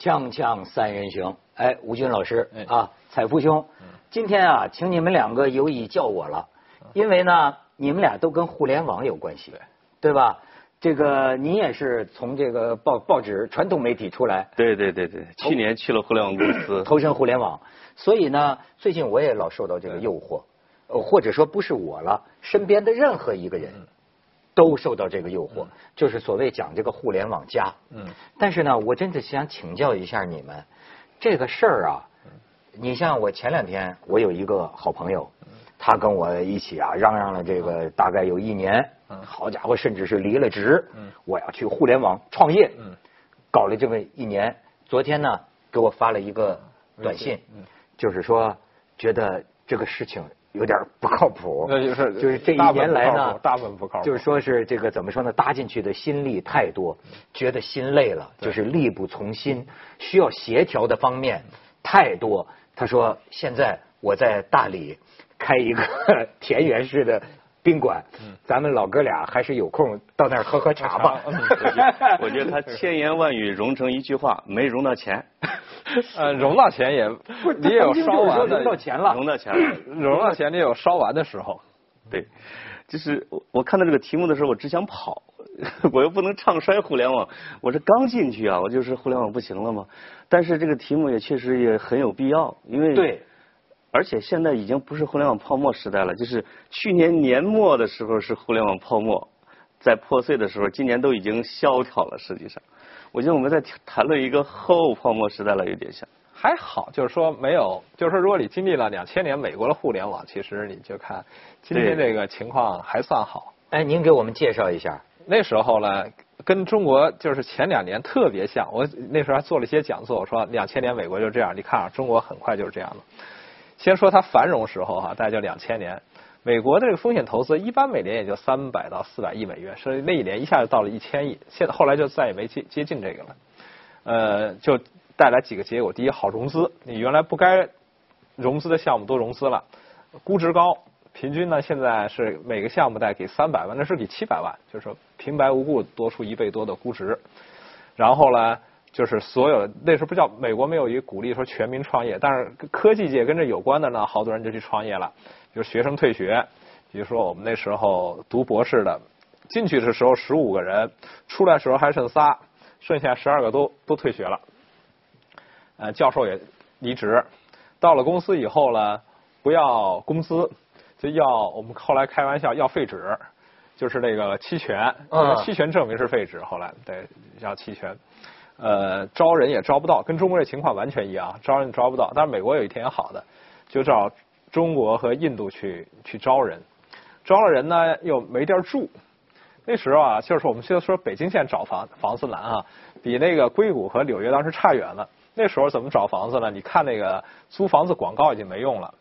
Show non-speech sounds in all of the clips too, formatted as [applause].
锵锵三人行，哎，吴军老师啊，彩福兄，今天啊，请你们两个有意叫我了，因为呢，你们俩都跟互联网有关系，对。吧？这个你也是从这个报报纸传统媒体出来，对对对对，去年去了互联网公司，[clears throat] 投身互联网，所以呢，最近我也老受到这个诱惑，呃，或者说不是我了，身边的任何一个人。都受到这个诱惑，就是所谓讲这个互联网加。嗯，但是呢，我真的想请教一下你们，这个事儿啊，你像我前两天，我有一个好朋友，他跟我一起啊嚷嚷了这个大概有一年，好家伙，甚至是离了职，我要去互联网创业，搞了这么一年，昨天呢给我发了一个短信，就是说觉得这个事情。有点不靠谱，[laughs] 那就是就是这一年来呢，大部分不靠谱，就是说是这个怎么说呢？搭进去的心力太多，觉得心累了，就是力不从心，需要协调的方面太多。他说：“现在我在大理开一个 [laughs] 田园式的。”宾馆，咱们老哥俩还是有空到那儿喝喝茶吧。我觉得他千言万语融成一句话，没融到钱。[laughs] [laughs] 呃，融到钱也，你也有烧完的。融到钱了，融到钱了，[laughs] 融到钱你有烧完的时候。对，就是我我看到这个题目的时候，我只想跑，[laughs] 我又不能唱衰互联网，我这刚进去啊，我就是互联网不行了嘛？但是这个题目也确实也很有必要，因为对。而且现在已经不是互联网泡沫时代了，就是去年年末的时候是互联网泡沫在破碎的时候，今年都已经萧条了。实际上，我觉得我们在谈论一个后泡沫时代了，有点像。还好，就是说没有，就是说如果你经历了两千年美国的互联网，其实你就看今天这个情况还算好。哎，您给我们介绍一下，那时候呢，跟中国就是前两年特别像。我那时候还做了一些讲座，我说两千年美国就这样，你看啊，中国很快就是这样了。先说它繁荣时候哈，大概就两千年，美国的这个风险投资一般每年也就三百到四百亿美元，所以那一年一下就到了一千亿，现在后来就再也没接接近这个了，呃，就带来几个结果：第一，好融资，你原来不该融资的项目都融资了；估值高，平均呢现在是每个项目贷给三百万，那是给七百万，就是说平白无故多出一倍多的估值，然后呢。就是所有那时候不叫美国没有一个鼓励说全民创业，但是科技界跟这有关的呢，好多人就去创业了。就是学生退学，比如说我们那时候读博士的，进去的时候十五个人，出来时候还剩仨，剩下十二个都都退学了。呃，教授也离职，到了公司以后呢，不要工资，就要我们后来开玩笑要废纸，就是那个期权，期权证明是废纸，后来对要期权。呃，招人也招不到，跟中国这情况完全一样，招人招不到。但是美国有一天好的，就找中国和印度去去招人，招了人呢又没地儿住。那时候啊，就是我们现在说北京现在找房房子难啊，比那个硅谷和纽约当时差远了。那时候怎么找房子呢？你看那个租房子广告已经没用了。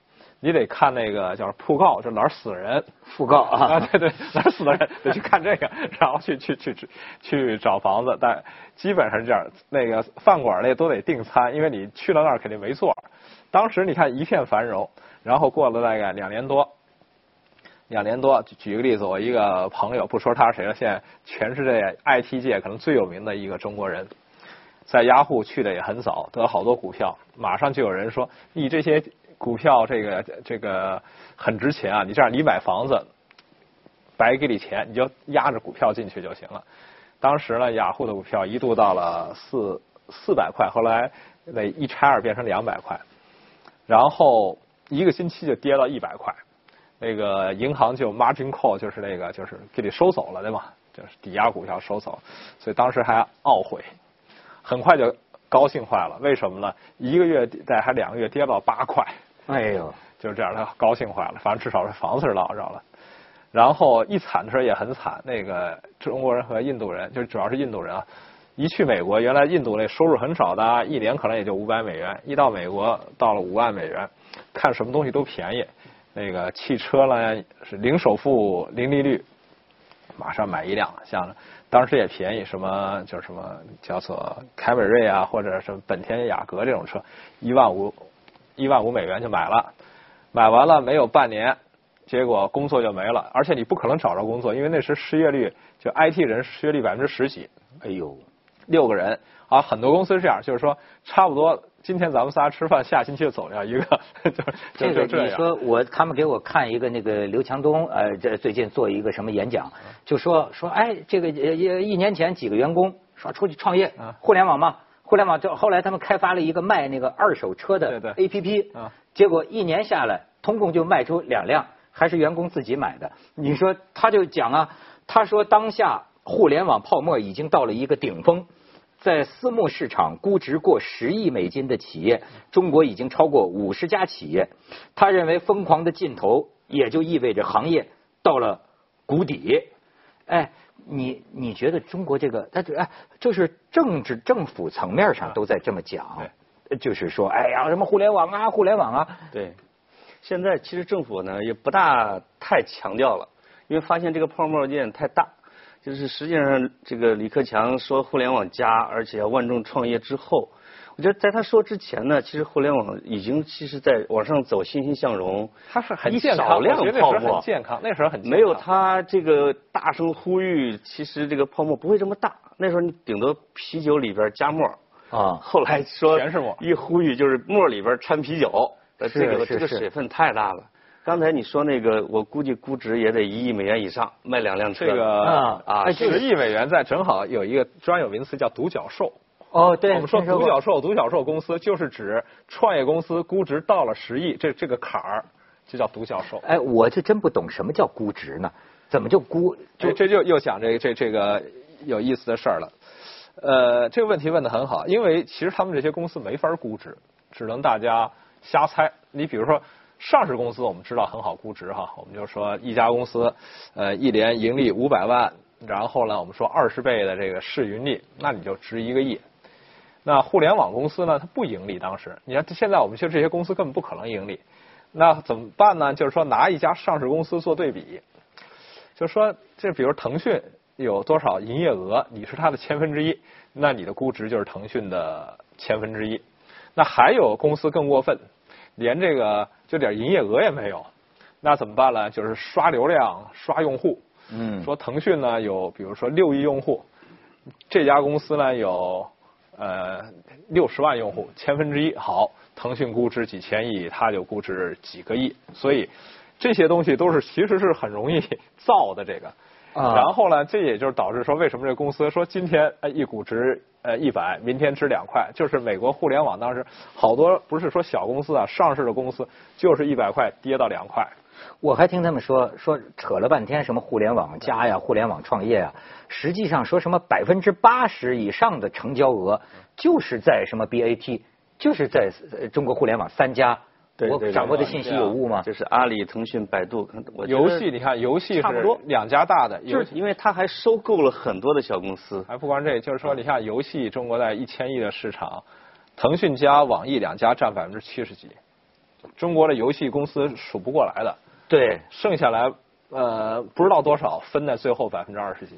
你得看那个叫铺告，就哪儿死人？讣告啊，[laughs] 对对，哪儿死的人 [laughs] 得去看这个，[laughs] 然后去去去去去找房子。但基本上是这样，那个饭馆那都得订餐，因为你去了那儿肯定没座。当时你看一片繁荣，然后过了大概两年多，两年多，举个例子，我一个朋友，不说他是谁了，现在全世界 IT 界可能最有名的一个中国人，在雅虎去的也很早，得了好多股票，马上就有人说你这些。股票这个这个很值钱啊！你这样，你买房子白给你钱，你就压着股票进去就行了。当时呢，雅虎的股票一度到了四四百块，后来那一拆二变成两百块，然后一个星期就跌到一百块。那个银行就 margin call，就是那个就是给你收走了，对吗？就是抵押股票收走，所以当时还懊悔，很快就高兴坏了。为什么呢？一个月在还两个月跌到八块。哎呦，就是这样，他高兴坏了。反正至少是房子是捞着了。然后一惨的时候也很惨，那个中国人和印度人，就主要是印度人啊，一去美国，原来印度那收入很少的，一年可能也就五百美元，一到美国到了五万美元，看什么东西都便宜。那个汽车呢是零首付、零利率，马上买一辆。像当时也便宜，什么叫什么叫做凯美瑞啊，或者什么本田雅阁这种车，一万五。一万五美元就买了，买完了没有半年，结果工作就没了，而且你不可能找着工作，因为那时失业率就 IT 人失业率百分之十几。哎呦，六个人啊，很多公司是这样，就是说差不多今天咱们仨吃饭，下星期就走掉一个，就 [laughs] 这个就就这样。你说我他们给我看一个那个刘强东呃这最近做一个什么演讲，就说说哎这个呃一年前几个员工说出去创业啊，互联网嘛，互联网就后来他们开发了一个卖那个二手车的对对 APP，啊结果一年下来，通共就卖出两辆，还是员工自己买的。你说他就讲啊，他说当下互联网泡沫已经到了一个顶峰。在私募市场估值过十亿美金的企业，中国已经超过五十家企业。他认为疯狂的尽头，也就意味着行业到了谷底。哎，你你觉得中国这个，哎，就是政治政府层面上都在这么讲，就是说，哎呀，什么互联网啊，互联网啊，对，现在其实政府呢也不大太强调了，因为发现这个泡沫有点太大。就是实际上，这个李克强说互联网加，而且要万众创业之后，我觉得在他说之前呢，其实互联网已经其实在往上走，欣欣向荣。它是很一健康，少量泡沫很健康，那时候很没有他这个大声呼吁，其实这个泡沫不会这么大。那时候你顶多啤酒里边加沫啊后来说全是沫一呼吁就是沫里边掺啤酒，这个这个水分太大了。刚才你说那个，我估计估值也得一亿美元以上，卖两辆车。这个啊啊十亿美元在正好有一个专有名词叫独角兽。哦，对，我们说独角兽，独角兽公司就是指创业公司估值到了十亿这这个坎儿，就叫独角兽。哎，我就真不懂什么叫估值呢？怎么就估？这这就又讲这这这个有意思的事儿了。呃，这个问题问的很好，因为其实他们这些公司没法估值，只能大家瞎猜。你比如说上市公司，我们知道很好估值哈，我们就说一家公司呃一年盈利五百万，然后呢我们说二十倍的这个市盈率，那你就值一个亿。那互联网公司呢，它不盈利。当时，你看现在我们说这些公司根本不可能盈利，那怎么办呢？就是说拿一家上市公司做对比，就说这比如腾讯有多少营业额，你是它的千分之一，那你的估值就是腾讯的千分之一。那还有公司更过分，连这个就点营业额也没有，那怎么办呢？就是刷流量、刷用户。嗯，说腾讯呢有比如说六亿用户，这家公司呢有呃六十万用户，千分之一。好，腾讯估值几千亿，它就估值几个亿，所以这些东西都是其实是很容易 [laughs] 造的这个。啊然后呢，这也就是导致说，为什么这公司说今天呃一股值呃一百，明天值两块，就是美国互联网当时好多不是说小公司啊，上市的公司就是一百块跌到两块。我还听他们说说扯了半天什么互联网加呀、互联网创业啊，实际上说什么百分之八十以上的成交额就是在什么 BAT，就是在呃中国互联网三家。我掌握的信息有误吗？就是阿里、腾讯、百度，我觉得游戏你看，游戏差不多两家大的，就是因为它还收购了很多的小公司。还不光这，就是说，你看游戏，中国在一千亿的市场，腾讯加网易两家占百分之七十几，中国的游戏公司数不过来的，对，剩下来呃不知道多少分在最后百分之二十几。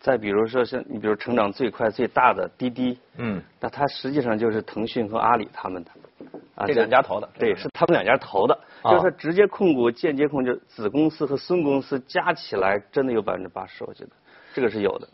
再比如说像你比如成长最快最大的滴滴，嗯，那它实际上就是腾讯和阿里他们的，啊这两家投的对，是他们两家投的，啊就是直接控股、间接控制，子公司和孙公司加起来真的有百分之八十，我觉得这个是有的。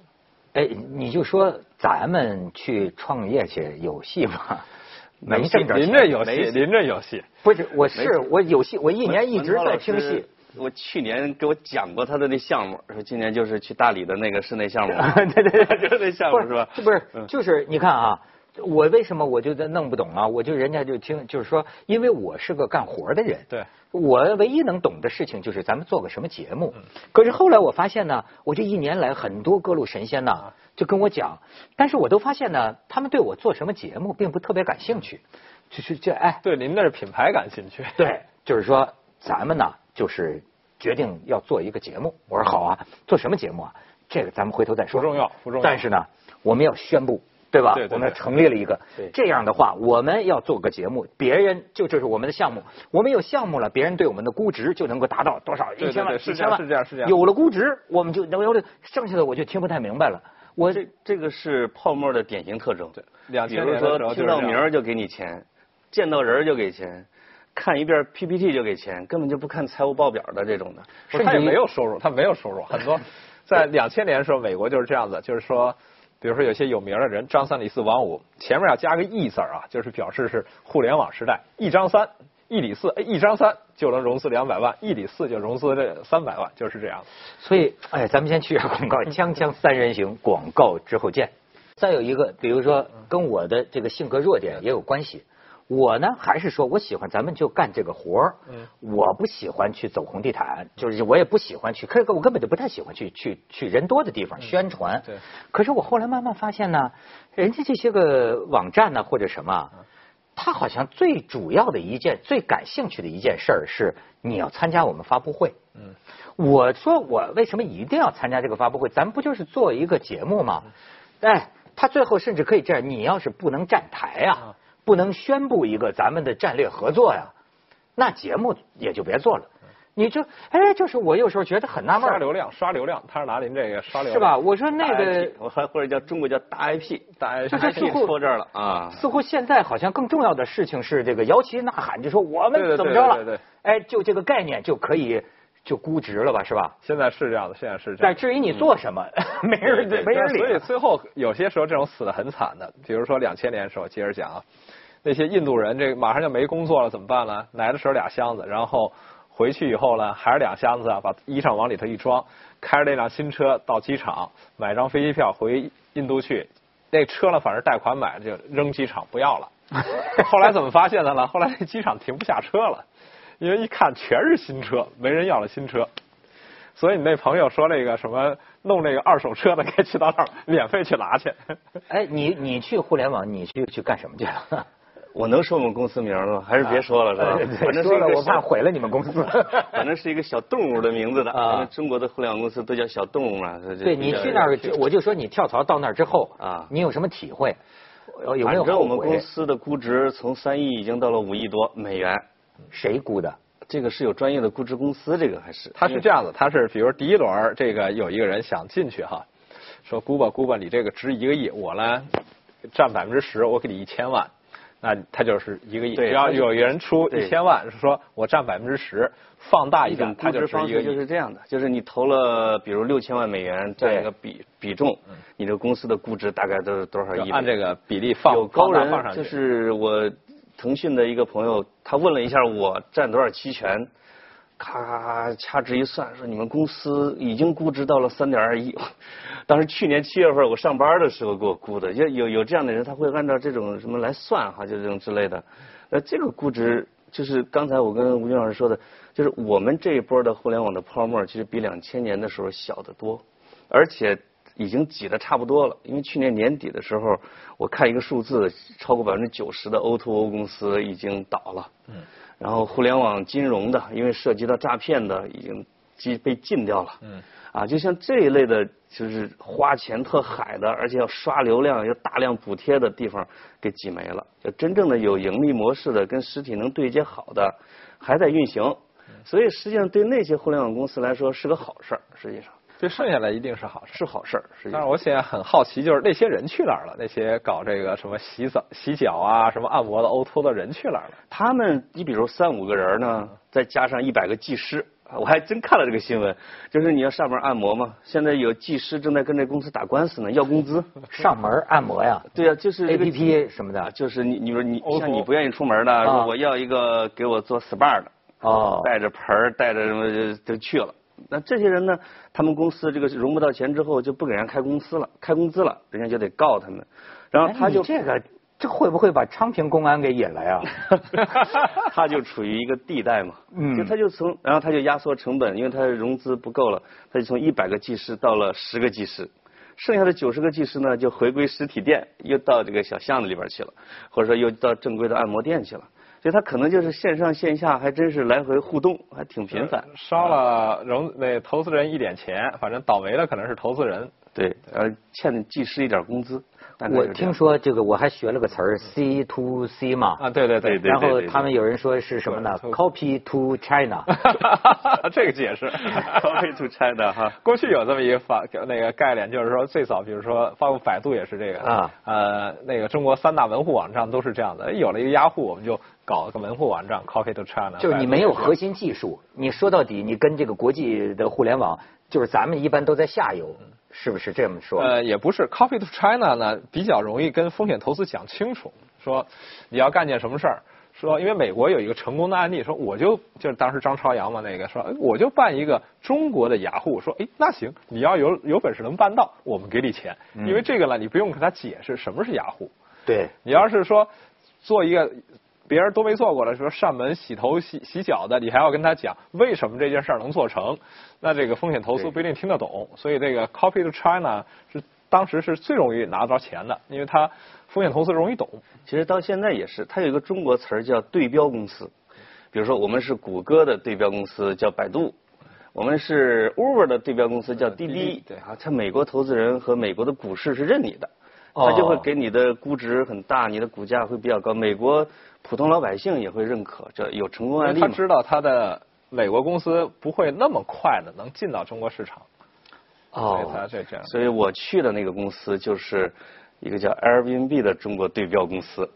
哎，你就说咱们去创业去有戏吗？[laughs] 没挣着钱临着游戏，没戏临着游戏。不是，我是我有戏，我一年一直在听戏。。我去年给我讲过他的那项目，说今年就是去大理的那个室内项目对 [laughs] 对对，就是那项目是吧？不是，嗯就是你看啊，我为什么我就在弄不懂啊？我就人家就听，就是说，因为我是个干活的人，对，我唯一能懂的事情就是咱们做个什么节目。嗯可是后来我发现呢，我这一年来很多各路神仙呐，就跟我讲，但是我都发现呢，他们对我做什么节目并不特别感兴趣，就是这哎，对，您那是品牌感兴趣。对，就是说咱们呢，就是决定要做一个节目。我说好啊，做什么节目啊？这个咱们回头再说。不重要不重要但是呢，我们要宣布，对吧？对对对我们成立了一个对。这样的话，我们要做个节目，别人就这是我们的项目，我们有项目了，别人对我们的估值就能够达到多少？一千万、对是这样几千万，是这样是这样有了估值，我们就能有了，剩下的我就听不太明白了。我这这个是泡沫的典型特征。对2000比如说听到名儿就给你钱，见到人儿就给钱，看一遍 PPT 就给钱，根本就不看财务报表的这种的。他也没有收入，他没有收入。很多 [laughs] 在两千年的时候，美国就是这样子，就是说比如说有些有名的人，张三李四王五，前面要加个一字啊，就是表示是互联网时代，一张三。一李四，一张三就能融资两百万，一李四就融资这三百万，就是这样。所以，哎，咱们先去一下广告，锵锵三人行，广告之后见。再有一个，比如说跟我的这个性格弱点也有关系。我呢，还是说我喜欢咱们就干这个活儿。嗯。我不喜欢去走红地毯，就是我也不喜欢去，可我根本就不太喜欢去去去人多的地方宣传。对。可是我后来慢慢发现呢，人家这些个网站呢或者什么。他好像最主要的一件、最感兴趣的一件事儿是你要参加我们发布会。嗯，我说我为什么一定要参加这个发布会？咱不就是做一个节目吗？哎，他最后甚至可以这样：你要是不能站台呀，不能宣布一个咱们的战略合作呀，那节目也就别做了。你就哎，就是我有时候觉得很纳闷。刷流量，刷流量，他是拿您这个刷流量。是吧？我说那个，我还或者叫中国叫大 IP，大 IP 说这儿了啊。似乎现在好像更重要的事情是这个摇旗呐喊，就说我们怎么着了？对对对。哎，就这个概念就可以就估值了吧？是吧？现在是这样的，现在是这样。但至于你做什么，[laughs] 没人没人理。所以最后有些时候这种死的很惨的，比如说两千年的时候，接着讲啊，那些印度人这马上就没工作了，怎么办呢？来的时候俩箱子，然后。回去以后呢，还是两箱子啊，把衣裳往里头一装，开着那辆新车到机场买张飞机票回印度去。那车呢，反正贷款买的，就扔机场不要了。[laughs] 后来怎么发现的呢？后来那机场停不下车了，因为一看全是新车，没人要了新车。所以你那朋友说那个什么弄那个二手车的，[laughs] 该去到那儿免费去拿去。哎，你你去互联网，你去去干什么去了？[laughs] 我能说我们公司名吗？还是别说了，是吧？反正说了我怕毁了你们公司。[laughs] 反正是一个小动物的名字的啊。中国的互联网公司都叫小动物嘛。对你去那儿，我就说你跳槽到那儿之后啊，你有什么体会？有没有我们公司的估值从三亿已经到了五亿多美元。谁估的？这个是有专业的估值公司，这个还是？他是这样子，他是比如第一轮这个有一个人想进去哈，说估吧估吧，你这个值一个亿，我呢占百分之十，我给你一千万。那他就是一个亿，只要有人出一千万，是说我占百分之十，放大一点，它就是一个亿。就是这样的，就是你投了，比如六千万美元占一个比比重，你这个公司的估值大概都是多少亿？按这个比例放有高人放上去。就是我腾讯的一个朋友，他问了一下我占多少期权。咔咔咔，掐指一算，说你们公司已经估值到了三点二亿。[laughs] 当时去年七月份我上班的时候给我估的，有有有这样的人，他会按照这种什么来算哈，就这种之类的。那这个估值就是刚才我跟吴军老师说的，就是我们这一波的互联网的泡沫，其实比两千年的时候小得多，而且已经挤得差不多了。因为去年年底的时候，我看一个数字，超过百分之九十的 O2O 公司已经倒了。嗯。然后互联网金融的，因为涉及到诈骗的，已经禁被禁掉了。嗯。啊，就像这一类的，就是花钱特海的，而且要刷流量、要大量补贴的地方，给挤没了。就真正的有盈利模式的、跟实体能对接好的，还在运行。所以实际上对那些互联网公司来说是个好事儿。实际上。这剩下来一定是好事，是好事儿。但是我现在很好奇，就是那些人去哪儿了？那些搞这个什么洗澡、洗脚啊、什么按摩的、欧托的人去哪儿了？他们，你比如三五个人呢，再加上一百个技师，我还真看了这个新闻，就是你要上门按摩嘛。现在有技师正在跟这公司打官司呢，要工资。[laughs] 上门按摩呀？[laughs] 对呀，就是 A P P 什么的，就是你，你说你像你不愿意出门的，说我要一个给我做 SPA 的，哦，带着盆儿，带着什么就去了。那这些人呢？他们公司这个融不到钱之后，就不给人开公司了，开工资了，人家就得告他们。然后他就这个，这会不会把昌平公安给引来啊？[laughs] [laughs] 他就处于一个地带嘛，嗯，就他就从，然后他就压缩成本，因为他融资不够了，他就从一百个技师到了十个技师，剩下的九十个技师呢，就回归实体店，又到这个小巷子里边去了，或者说又到正规的按摩店去了。所以他可能就是线上线下还真是来回互动，还挺频繁。烧了融那投资人一点钱，反正倒霉的可能是投资人。对，呃，欠技师一点工资。我听说这个，我还学了个词儿，C to C 嘛。啊，对对对。然后他们有人说是什么呢？Copy to China。[laughs] 这个解释。[laughs] Copy to China 哈。[laughs] 过去有这么一个法那个概念，就是说最早，比如说包括百度也是这个啊。呃，那个中国三大门户网站都是这样的。有了一个雅虎，我们就搞个门户网站 Coffee to China。就是你没有核心技术，你说到底，你跟这个国际的互联网，就是咱们一般都在下游。是不是这么说？呃，也不是，Coffee to China 呢比较容易跟风险投资讲清楚，说你要干件什么事儿。说，因为美国有一个成功的案例，说我就就是当时张朝阳嘛，那个说，我就办一个中国的雅虎，说，哎，那行，你要有有本事能办到，我们给你钱，因为这个呢，你不用跟他解释什么是雅虎。对，你要是说做一个别人都没做过的，说上门洗头洗洗脚的，你还要跟他讲为什么这件事儿能做成，那这个风险投资不一定听得懂，所以这个 Copy to China 是当时是最容易拿到钱的，因为他。风险投资容易懂，其实到现在也是，它有一个中国词儿叫对标公司。比如说，我们是谷歌的对标公司叫百度，我们是 Uber 的对标公司叫滴滴。对啊，它美国投资人和美国的股市是认你的，他就会给你的估值很大，你的股价会比较高。美国普通老百姓也会认可，这有成功案例他知道他的美国公司不会那么快的能进到中国市场。哦，所以他这这样。所以我去的那个公司就是。一个叫 Airbnb 的中国对标公司，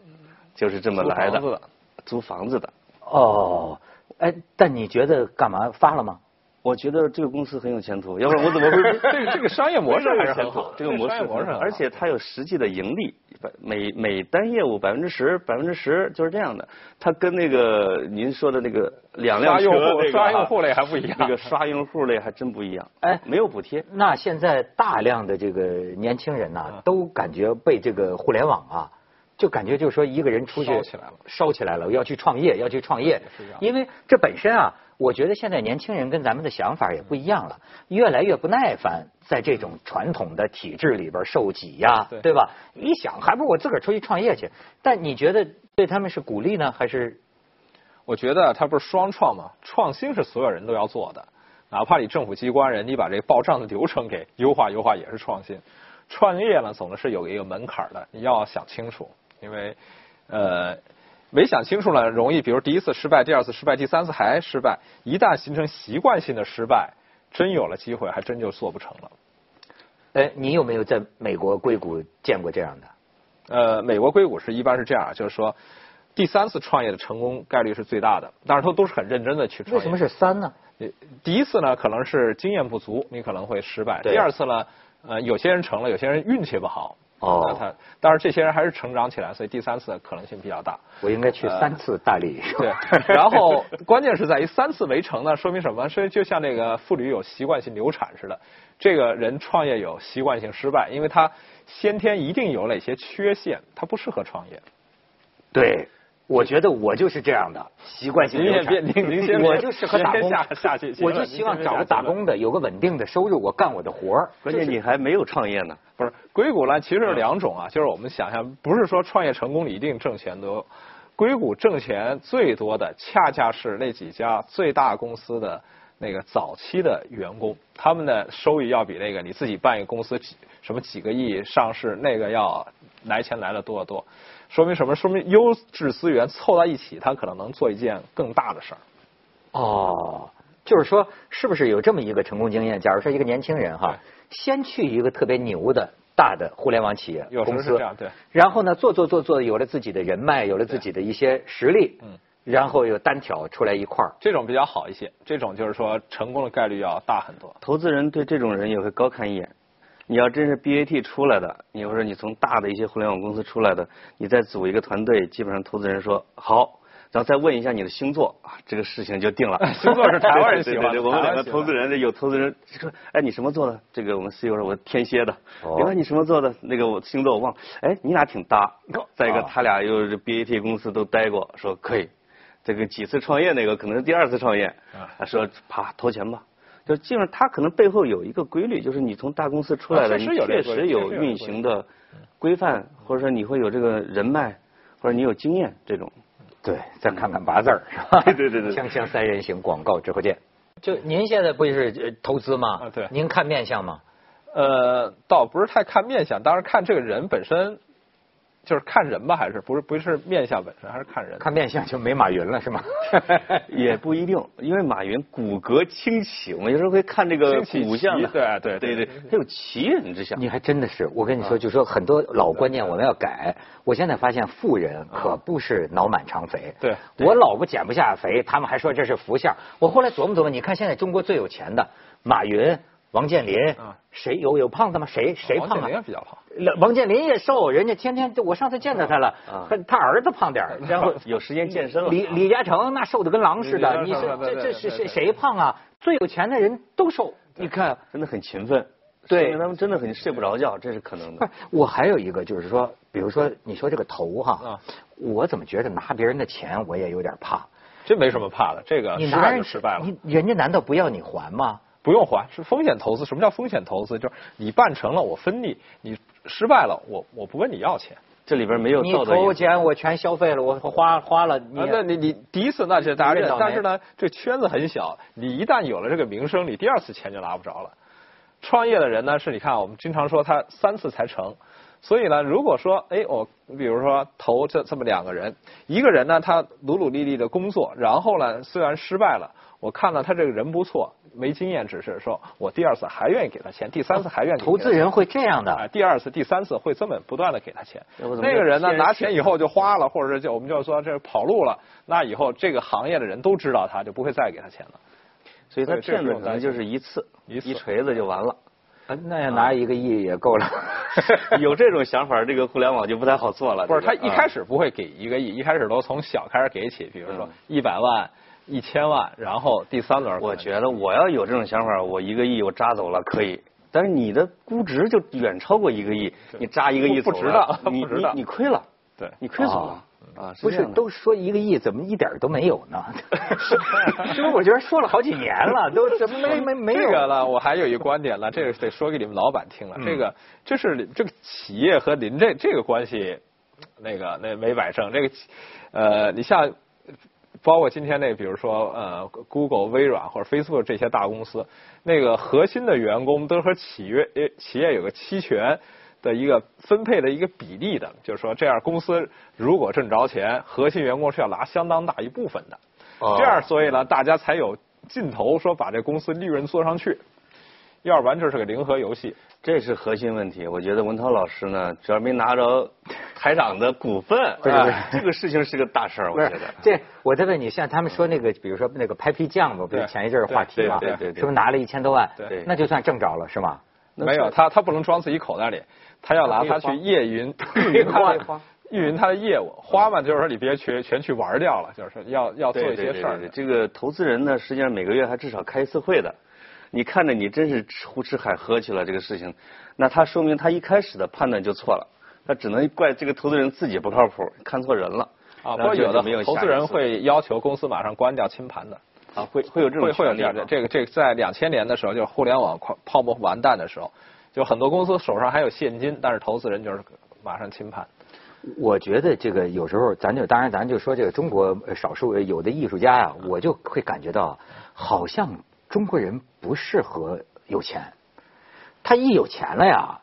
就是这么来的，租房子的。哦，哎，但你觉得干嘛发了吗？我觉得这个公司很有前途，要不然我怎么会？[laughs] 这个这个商业模式还是很好，这个模式模式，而且它有实际的盈利，每每单业务百分之十，百分之十就是这样的。它跟那个您说的那个两辆车刷用户类还不一样，那个刷用户类还真不一样。哎，没有补贴。那现在大量的这个年轻人呐，都感觉被这个互联网啊，就感觉就是说一个人出去烧起来了，烧起来了，要去创业，要去创业，因为这本身啊。我觉得现在年轻人跟咱们的想法也不一样了，越来越不耐烦在这种传统的体制里边受挤压，对吧？一想还不如我自个儿出去创业去。但你觉得对他们是鼓励呢，还是？我觉得他不是双创吗？创新是所有人都要做的，哪怕你政府机关人，你把这报账的流程给优化优化也是创新。创业呢，总是有一个门槛的，你要想清楚，因为呃。没想清楚呢，容易，比如第一次失败，第二次失败，第三次还失败。一旦形成习惯性的失败，真有了机会，还真就做不成了。哎，你有没有在美国硅谷见过这样的？呃，美国硅谷是一般是这样，就是说，第三次创业的成功概率是最大的，但是都都是很认真的去创业。为什么是三呢？第一次呢，可能是经验不足，你可能会失败。第二次呢，呃，有些人成了，有些人运气不好。哦，那他，但是这些人还是成长起来，所以第三次可能性比较大。我应该去三次大理。对，然后关键是在于三次围城呢，说明什么？说就像那个妇女有习惯性流产似的，这个人创业有习惯性失败，因为他先天一定有哪些缺陷，他不适合创业。对。我觉得我就是这样的习惯性流产，[laughs] 我就适合打工，我就希望找个打工的，有个稳定的收入，我干我的活儿。关键你还没有创业呢。不是硅谷呢，其实是两种啊，就是我们想象，不是说创业成功你一定挣钱多。硅谷挣钱最多的，恰恰是那几家最大公司的那个早期的员工，他们的收益要比那个你自己办一个公司几什么几个亿上市那个要来钱来的多得多。说明什么？说明优质资源凑到一起，他可能能做一件更大的事儿。哦，就是说，是不是有这么一个成功经验？假如说一个年轻人哈，先去一个特别牛的大的互联网企业公司，对，然后呢，做做做做，有了自己的人脉，有了自己的一些实力，嗯，然后又单挑出来一块儿，这种比较好一些。这种就是说，成功的概率要大很多。投资人对这种人也会高看一眼。你要真是 BAT 出来的，你或者你从大的一些互联网公司出来的，你再组一个团队，基本上投资人说好，然后再问一下你的星座啊，这个事情就定了。[laughs] 星座是台湾人喜欢，我们两个投资人有投资人说，哎，你什么座的？这个我们 CEO 说，我天蝎的。另外你什么座的？那个我星座我忘了。哎，你俩挺搭。再一个，他俩又是 BAT 公司都待过，说可以。这个几次创业那个可能是第二次创业，他说啪投钱吧。就基本上，他可能背后有一个规律，就是你从大公司出来的，你确实有运行的规范，或者说你会有这个人脉，或者你有经验这种。对，再看看八字儿，是吧？对对对对。锵锵三人行，广告之后见。就您现在不就是投资吗？啊，对。您看面相吗？呃，倒不是太看面相，当然看这个人本身。就是看人吧，还是不是不是面相本身，还是看人？看面相就没马云了，是吗？[laughs] 也不一定，因为马云骨骼清奇，我有时候会看这个骨相。对对对对，他有奇人之相。你还真的是，我跟你说，就说很多老观念我们要改。我现在发现富人可不是脑满肠肥。对，我老婆减不下肥，他们还说这是福相。我后来琢磨琢磨，你看现在中国最有钱的马云。王健林啊，谁有有胖子吗？谁谁胖啊王健林？也比较胖。王健林也瘦，人家天天我上次见到他了啊，他他儿子胖点儿 [laughs] 然后有时间健身了。李李嘉诚那瘦的跟狼似的，你说李嘉诚对这这是谁谁胖啊？最有钱的人都瘦，你看。真的很勤奋，对说明他们真的很睡不着觉，这是可能的。，我还有一个就是说，比如说你说这个头哈啊，我怎么觉得拿别人的钱我也有点怕？这没什么怕的，这个失败你拿人就失败了，你人家难道不要你还吗？不用还，是风险投资。什么叫风险投资？就是你办成了我分你，你失败了我我不问你要钱。这里边没有你。投钱我全消费了，我花花了，你啊，那你你第一次那是大家认你认倒，霉但是呢，这圈子很小，你一旦有了这个名声，你第二次钱就拿不着了。创业的人呢，是你看我们经常说他三次才成，所以呢，如果说哎我比如说投这这么两个人，一个人呢他努努力力的工作，然后呢虽然失败了，我看了他这个人不错，没经验，只是说我第二次还愿意给他钱，第三次还愿意投资人会这样的啊，的。第二次、第三次会这么不断的给他钱那个人呢，拿钱以后就花了，或者是就我们就说这跑路了，那以后这个行业的人都知道他，就不会再给他钱了。所以他骗子可能就是一次一次锤子就完了。啊那要拿一个亿也够了。[laughs] 有这种想法，这个互联网就不太好做了。[laughs] 不是，他一开始不会给一个亿，一开始都从小开始给起，比如说嗯一百万、一千万，然后第三轮。我觉得我要有这种想法，我一个亿我扎走了可以，但是你的估值就远超过一个亿，你扎一个亿不走了不值当你 [laughs] 你不值当你亏了，对你亏损了啊！不是都说一个亿，怎么一点都没有呢？[laughs] 是不是？我觉得说了好几年了，都怎么没没没有？这个了，我还有一个观点了，这个得说给你们老板听了。嗯这个这是这个企业和您这这个关系，那个那没摆正。这个呃，你像包括今天那，比如说呃，Google、微软或者 Facebook 这些大公司，那个核心的员工都和企业呃企业有个期权。的一个分配的一个比例的，就是说这样公司如果挣着钱，核心员工是要拿相当大一部分的。哦这样，所以呢，大家才有劲头说把这公司利润做上去，要不然这是个零和游戏。这是核心问题。我觉得文涛老师呢，只要没拿着台长的股份，[laughs] 对对对啊这个事情是个大事儿，我觉得。这，我再问你，像他们说那个，比如说那个拍皮匠嘛，不是前一阵儿话题嘛，对对对对是不是拿了一千多万？对那就算挣着了是吗？没有，他他不能装自己口袋里，他要拿他去夜云 [laughs] 运花运营他的业务。花嘛，就是说你别全全去玩掉了，就是要要做一些事儿。这个投资人呢，实际上每个月还至少开一次会的。你看着你真是吃胡吃海喝去了这个事情，那他说明他一开始的判断就错了，他只能怪这个投资人自己不靠谱，看错人了。啊，不过有的就没有投资人会要求公司马上关掉清盘的。啊，会会有这种会会有这样的，这个这个在两千年的时候，就是互联网泡泡沫完蛋的时候，就很多公司手上还有现金，但是投资人就是马上清盘。我觉得这个有时候，咱就当然咱就说这个中国呃少数呃有的艺术家呀、我就会感觉到，好像中国人不适合有钱，他一有钱了呀，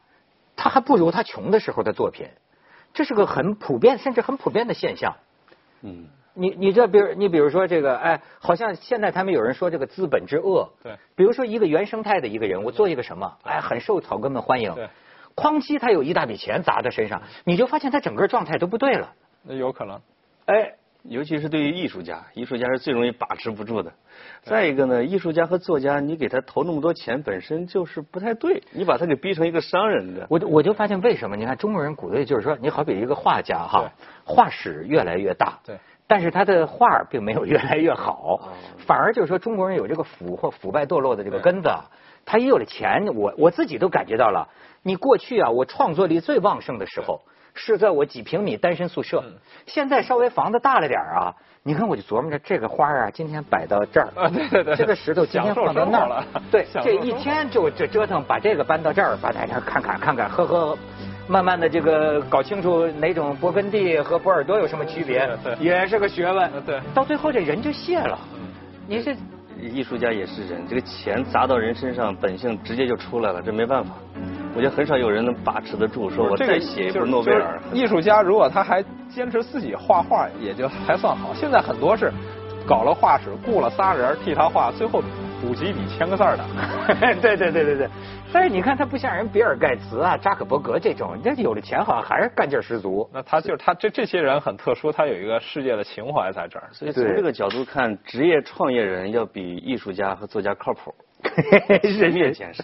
他还不如他穷的时候的作品，这是个很普遍甚至很普遍的现象。嗯，你你这比如你比如说这个哎，好像现在他们有人说这个资本之恶，对，比如说一个原生态的一个人，我做一个什么，哎，很受草根们欢迎，对，哐叽他有一大笔钱砸在身上，你就发现他整个状态都不对了，那有可能。哎，尤其是对于艺术家，艺术家是最容易把持不住的。再一个呢，艺术家和作家，你给他投那么多钱，本身就是不太对，你把他给逼成一个商人的。我就我就发现为什么？你看中国人骨子里就是说，你好比一个画家哈，画史越来越大，对，但是他的画并没有越来越好哦，反而就是说中国人有这个腐或腐败堕落的这个根子，他一有了钱，我我自己都感觉到了。你过去啊，我创作力最旺盛的时候是在我几平米单身宿舍，嗯。现在稍微房子大了点儿啊，你看我就琢磨着这个花儿啊，今天摆到这儿，啊对对对。这个石头今天放到那儿。了，对，[laughs] 这一天就这折腾，把这个搬到这儿，把大家看看看看，喝喝。慢慢的，这个搞清楚哪种勃艮第和波尔多有什么区别也是个学问。对。到最后这人就谢了。你是？艺术家也是人，这个钱砸到人身上，本性直接就出来了，这没办法。我觉得很少有人能把持得住，说我这个再写一部诺贝尔。就是艺术家如果他还坚持自己画画，也就还算好。现在很多是搞了画室，雇了仨人替他画，最后补几笔签个字儿的。[laughs] 对对对对对，但是你看他不像人比尔盖茨啊、扎克伯格这种，人家有了钱好像还是干劲十足。那他就是他这这些人很特殊，他有一个世界的情怀在这儿。所以从这个角度看，职业创业人要比艺术家和作家靠谱。[laughs] [laughs] 人面前是。